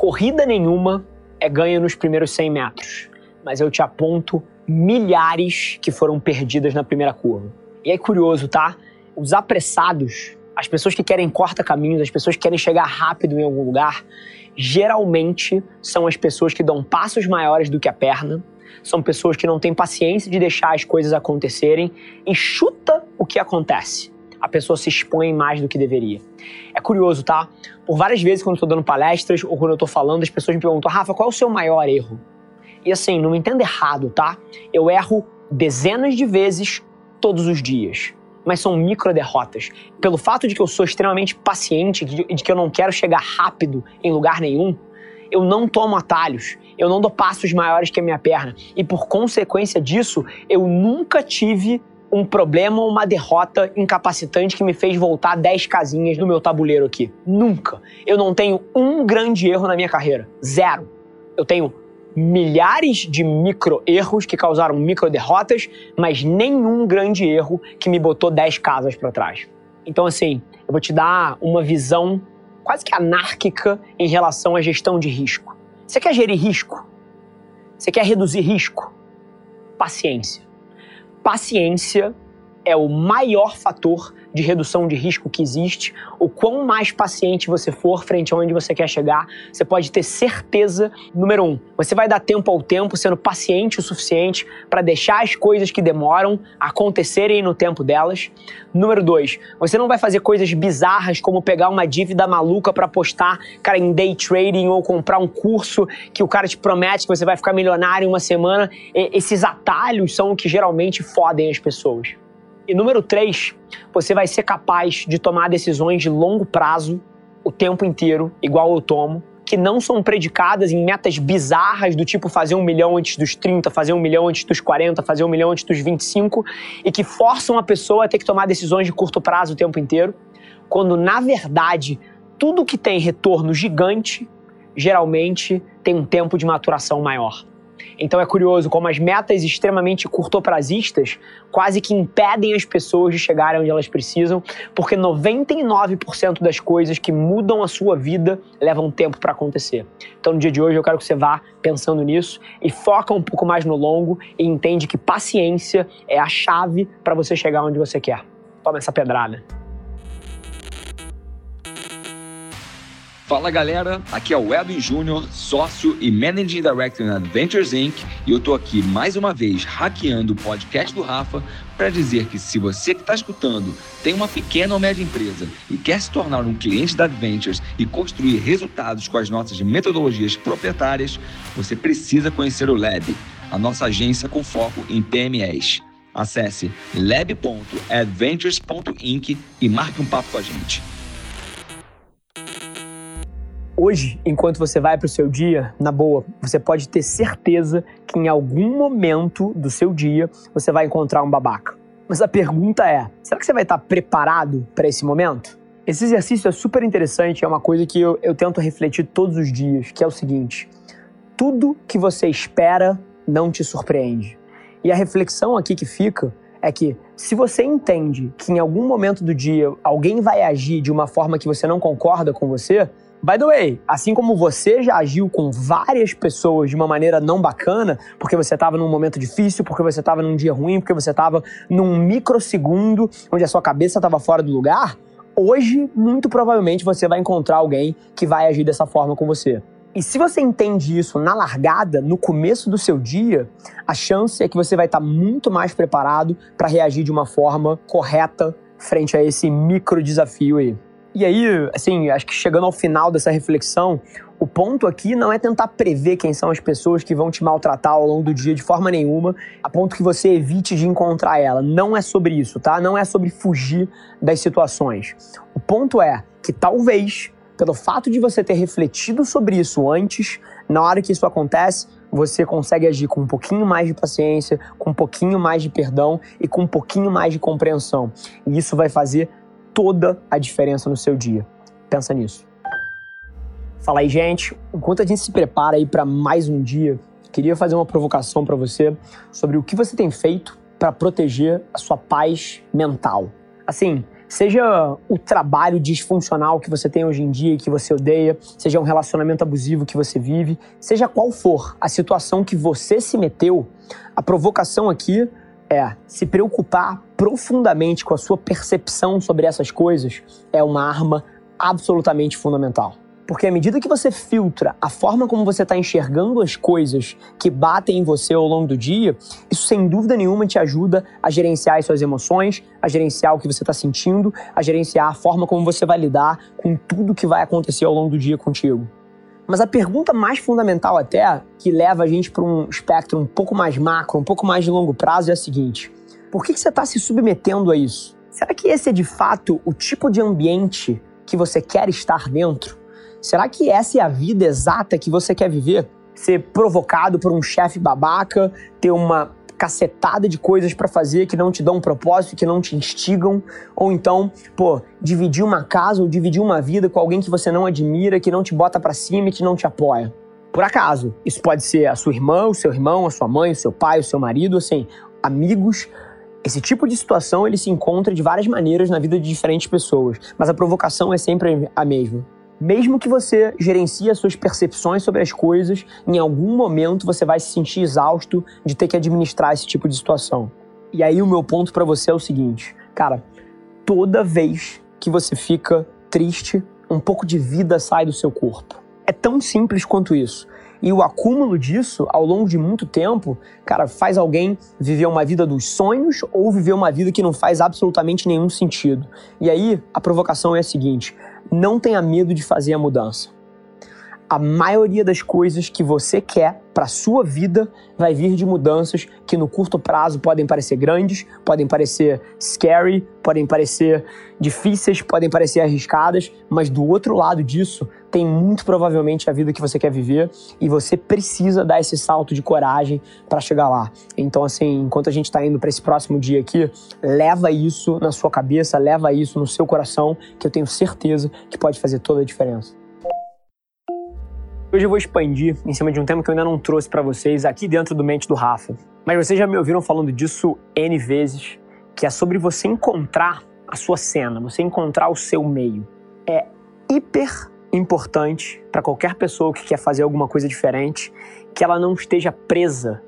Corrida nenhuma é ganha nos primeiros 100 metros, mas eu te aponto milhares que foram perdidas na primeira curva. E é curioso, tá? Os apressados, as pessoas que querem corta-caminhos, as pessoas que querem chegar rápido em algum lugar, geralmente são as pessoas que dão passos maiores do que a perna, são pessoas que não têm paciência de deixar as coisas acontecerem e chuta o que acontece a pessoa se expõe mais do que deveria. É curioso, tá? Por várias vezes, quando eu tô dando palestras ou quando eu tô falando, as pessoas me perguntam, Rafa, qual é o seu maior erro? E assim, não me entenda errado, tá? Eu erro dezenas de vezes todos os dias. Mas são micro derrotas. Pelo fato de que eu sou extremamente paciente, de que eu não quero chegar rápido em lugar nenhum, eu não tomo atalhos, eu não dou passos maiores que a minha perna. E por consequência disso, eu nunca tive um problema ou uma derrota incapacitante que me fez voltar 10 casinhas no meu tabuleiro aqui. Nunca. Eu não tenho um grande erro na minha carreira. Zero. Eu tenho milhares de micro erros que causaram micro derrotas, mas nenhum grande erro que me botou 10 casas para trás. Então, assim, eu vou te dar uma visão quase que anárquica em relação à gestão de risco. Você quer gerir risco? Você quer reduzir risco? Paciência paciência é o maior fator de redução de risco que existe. O quão mais paciente você for frente a onde você quer chegar, você pode ter certeza, número um, você vai dar tempo ao tempo, sendo paciente o suficiente para deixar as coisas que demoram acontecerem no tempo delas. Número dois, você não vai fazer coisas bizarras como pegar uma dívida maluca para apostar, cara, em day trading ou comprar um curso que o cara te promete que você vai ficar milionário em uma semana. E esses atalhos são o que geralmente fodem as pessoas. E número três, você vai ser capaz de tomar decisões de longo prazo o tempo inteiro, igual eu tomo, que não são predicadas em metas bizarras do tipo fazer um milhão antes dos 30, fazer um milhão antes dos 40, fazer um milhão antes dos 25, e que forçam a pessoa a ter que tomar decisões de curto prazo o tempo inteiro, quando na verdade tudo que tem retorno gigante geralmente tem um tempo de maturação maior. Então é curioso como as metas extremamente curtoprazistas quase que impedem as pessoas de chegarem onde elas precisam, porque 99% das coisas que mudam a sua vida levam tempo para acontecer. Então no dia de hoje eu quero que você vá pensando nisso e foca um pouco mais no longo e entende que paciência é a chave para você chegar onde você quer. Toma essa pedrada. Fala galera, aqui é o Edwin Júnior, sócio e Managing Director na Adventures Inc. E eu tô aqui mais uma vez hackeando o podcast do Rafa para dizer que se você que está escutando tem uma pequena ou média empresa e quer se tornar um cliente da Adventures e construir resultados com as nossas metodologias proprietárias, você precisa conhecer o Lab, a nossa agência com foco em PMEs. Acesse lab.adventures.inc e marque um papo com a gente. Hoje, enquanto você vai para o seu dia, na boa, você pode ter certeza que em algum momento do seu dia você vai encontrar um babaca. Mas a pergunta é: será que você vai estar preparado para esse momento? Esse exercício é super interessante, é uma coisa que eu, eu tento refletir todos os dias, que é o seguinte: tudo que você espera não te surpreende. E a reflexão aqui que fica é que se você entende que em algum momento do dia alguém vai agir de uma forma que você não concorda com você, By the way, assim como você já agiu com várias pessoas de uma maneira não bacana, porque você estava num momento difícil, porque você estava num dia ruim, porque você estava num microsegundo onde a sua cabeça estava fora do lugar, hoje, muito provavelmente, você vai encontrar alguém que vai agir dessa forma com você. E se você entende isso na largada, no começo do seu dia, a chance é que você vai estar muito mais preparado para reagir de uma forma correta frente a esse micro desafio aí. E aí, assim, acho que chegando ao final dessa reflexão, o ponto aqui não é tentar prever quem são as pessoas que vão te maltratar ao longo do dia de forma nenhuma, a ponto que você evite de encontrar ela. Não é sobre isso, tá? Não é sobre fugir das situações. O ponto é que talvez pelo fato de você ter refletido sobre isso antes, na hora que isso acontece, você consegue agir com um pouquinho mais de paciência, com um pouquinho mais de perdão e com um pouquinho mais de compreensão. E isso vai fazer toda a diferença no seu dia. Pensa nisso. Fala aí, gente. Enquanto a gente se prepara aí para mais um dia, queria fazer uma provocação para você sobre o que você tem feito para proteger a sua paz mental. Assim, Seja o trabalho disfuncional que você tem hoje em dia e que você odeia, seja um relacionamento abusivo que você vive, seja qual for a situação que você se meteu, a provocação aqui é se preocupar profundamente com a sua percepção sobre essas coisas é uma arma absolutamente fundamental. Porque à medida que você filtra a forma como você está enxergando as coisas que batem em você ao longo do dia, isso sem dúvida nenhuma te ajuda a gerenciar as suas emoções, a gerenciar o que você está sentindo, a gerenciar a forma como você vai lidar com tudo que vai acontecer ao longo do dia contigo. Mas a pergunta mais fundamental até, que leva a gente para um espectro um pouco mais macro, um pouco mais de longo prazo, é a seguinte: por que, que você está se submetendo a isso? Será que esse é de fato o tipo de ambiente que você quer estar dentro? Será que essa é a vida exata que você quer viver? Ser provocado por um chefe babaca, ter uma cacetada de coisas para fazer que não te dão um propósito, que não te instigam, ou então, pô, dividir uma casa ou dividir uma vida com alguém que você não admira, que não te bota para cima e que não te apoia. Por acaso, isso pode ser a sua irmã, o seu irmão, a sua mãe, o seu pai, o seu marido, assim, amigos. Esse tipo de situação ele se encontra de várias maneiras na vida de diferentes pessoas, mas a provocação é sempre a mesma. Mesmo que você gerencie as suas percepções sobre as coisas, em algum momento você vai se sentir exausto de ter que administrar esse tipo de situação. E aí o meu ponto para você é o seguinte, cara, toda vez que você fica triste, um pouco de vida sai do seu corpo. É tão simples quanto isso. E o acúmulo disso, ao longo de muito tempo, cara, faz alguém viver uma vida dos sonhos ou viver uma vida que não faz absolutamente nenhum sentido. E aí, a provocação é a seguinte: não tenha medo de fazer a mudança. A maioria das coisas que você quer para sua vida vai vir de mudanças que no curto prazo podem parecer grandes, podem parecer scary, podem parecer difíceis, podem parecer arriscadas, mas do outro lado disso tem muito provavelmente a vida que você quer viver e você precisa dar esse salto de coragem para chegar lá. Então assim, enquanto a gente está indo para esse próximo dia aqui, leva isso na sua cabeça, leva isso no seu coração, que eu tenho certeza que pode fazer toda a diferença. Hoje eu vou expandir em cima de um tema que eu ainda não trouxe para vocês aqui dentro do Mente do Rafa. Mas vocês já me ouviram falando disso N vezes, que é sobre você encontrar a sua cena, você encontrar o seu meio. É hiper importante para qualquer pessoa que quer fazer alguma coisa diferente que ela não esteja presa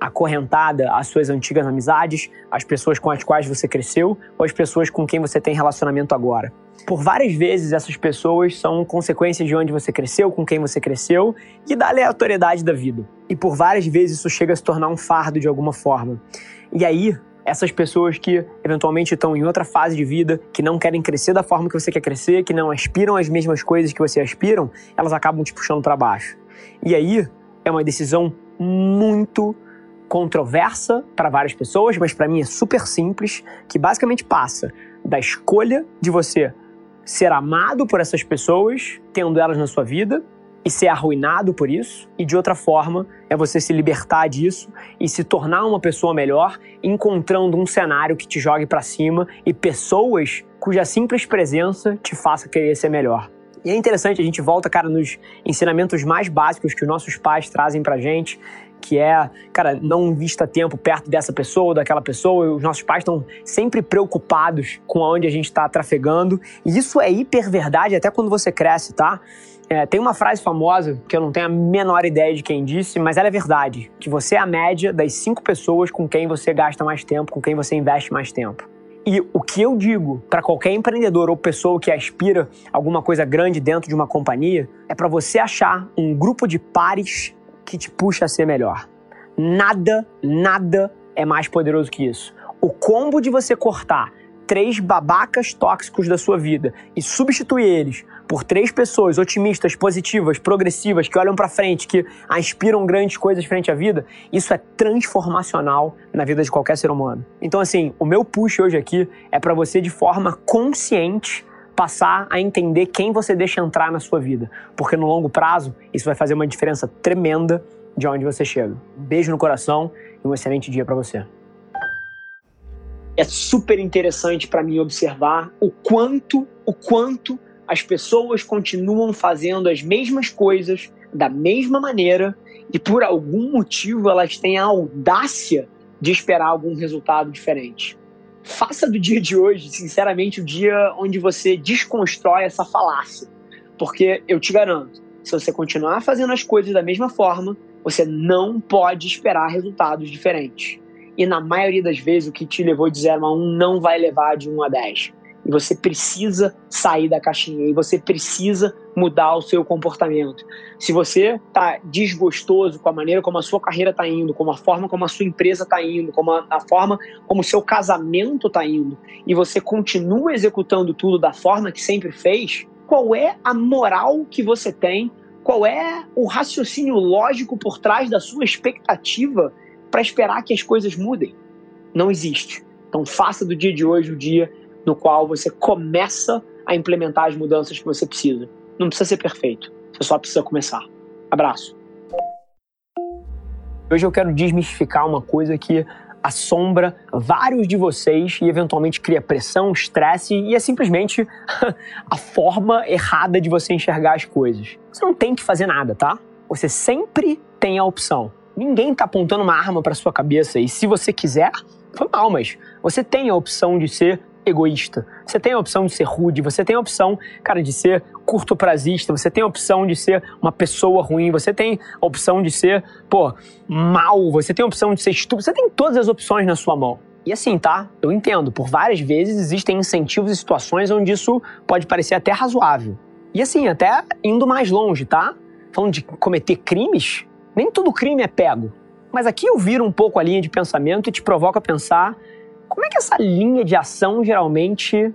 acorrentada às suas antigas amizades, às pessoas com as quais você cresceu ou às pessoas com quem você tem relacionamento agora. Por várias vezes, essas pessoas são consequências de onde você cresceu, com quem você cresceu e da aleatoriedade da vida. E por várias vezes isso chega a se tornar um fardo de alguma forma. E aí, essas pessoas que eventualmente estão em outra fase de vida, que não querem crescer da forma que você quer crescer, que não aspiram às mesmas coisas que você aspiram, elas acabam te puxando para baixo. E aí é uma decisão muito controversa para várias pessoas, mas para mim é super simples, que basicamente passa da escolha de você ser amado por essas pessoas, tendo elas na sua vida, e ser arruinado por isso, e de outra forma é você se libertar disso e se tornar uma pessoa melhor, encontrando um cenário que te jogue para cima e pessoas cuja simples presença te faça querer ser melhor. E é interessante, a gente volta, cara, nos ensinamentos mais básicos que os nossos pais trazem pra gente, que é, cara, não invista tempo perto dessa pessoa ou daquela pessoa. Os nossos pais estão sempre preocupados com aonde a gente está trafegando. E isso é hiper verdade até quando você cresce, tá? É, tem uma frase famosa que eu não tenho a menor ideia de quem disse, mas ela é verdade: que você é a média das cinco pessoas com quem você gasta mais tempo, com quem você investe mais tempo. E o que eu digo para qualquer empreendedor ou pessoa que aspira alguma coisa grande dentro de uma companhia é para você achar um grupo de pares que te puxa a ser melhor. Nada, nada é mais poderoso que isso. O combo de você cortar três babacas tóxicos da sua vida e substituir eles por três pessoas otimistas, positivas, progressivas, que olham para frente, que aspiram grandes coisas frente à vida, isso é transformacional na vida de qualquer ser humano. Então assim, o meu push hoje aqui é para você de forma consciente passar a entender quem você deixa entrar na sua vida, porque no longo prazo isso vai fazer uma diferença tremenda de onde você chega. Um beijo no coração e um excelente dia para você é super interessante para mim observar o quanto, o quanto as pessoas continuam fazendo as mesmas coisas da mesma maneira e por algum motivo elas têm a audácia de esperar algum resultado diferente. Faça do dia de hoje, sinceramente, o dia onde você desconstrói essa falácia. Porque eu te garanto, se você continuar fazendo as coisas da mesma forma, você não pode esperar resultados diferentes. E na maioria das vezes, o que te levou de 0 a 1 um não vai levar de 1 um a 10. E você precisa sair da caixinha e você precisa mudar o seu comportamento. Se você está desgostoso com a maneira como a sua carreira está indo, como a forma como a sua empresa está indo, como a, a, forma como o seu casamento está indo, e você continua executando tudo da forma que sempre fez, qual é a moral que você tem? Qual é o raciocínio lógico por trás da sua expectativa para esperar que as coisas mudem. Não existe. Então faça do dia de hoje o dia no qual você começa a implementar as mudanças que você precisa. Não precisa ser perfeito, você só precisa começar. Abraço. Hoje eu quero desmistificar uma coisa que assombra vários de vocês e eventualmente cria pressão, estresse e é simplesmente a forma errada de você enxergar as coisas. Você não tem que fazer nada, tá? Você sempre tem a opção Ninguém está apontando uma arma para sua cabeça e se você quiser, foi mal, mas você tem a opção de ser egoísta. Você tem a opção de ser rude, você tem a opção, cara, de ser curto prazista, você tem a opção de ser uma pessoa ruim, você tem a opção de ser, pô, mal, você tem a opção de ser estúpido, você tem todas as opções na sua mão. E assim, tá? Eu entendo, por várias vezes existem incentivos e situações onde isso pode parecer até razoável. E assim, até indo mais longe, tá? Falando de cometer crimes, nem todo crime é pego. Mas aqui eu viro um pouco a linha de pensamento e te provoco a pensar como é que essa linha de ação geralmente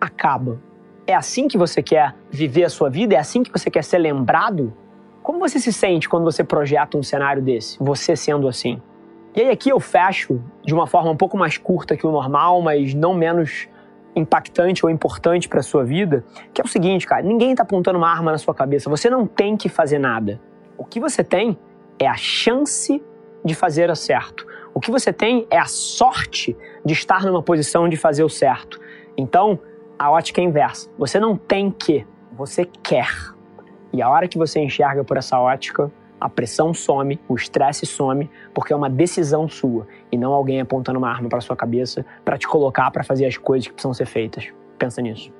acaba. É assim que você quer viver a sua vida? É assim que você quer ser lembrado? Como você se sente quando você projeta um cenário desse, você sendo assim? E aí aqui eu fecho de uma forma um pouco mais curta que o normal, mas não menos impactante ou importante para sua vida, que é o seguinte, cara, ninguém está apontando uma arma na sua cabeça, você não tem que fazer nada. O que você tem é a chance de fazer o certo. O que você tem é a sorte de estar numa posição de fazer o certo. Então, a ótica é inversa. Você não tem que, você quer. E a hora que você enxerga por essa ótica, a pressão some, o estresse some, porque é uma decisão sua e não alguém apontando uma arma para sua cabeça para te colocar para fazer as coisas que precisam ser feitas. Pensa nisso.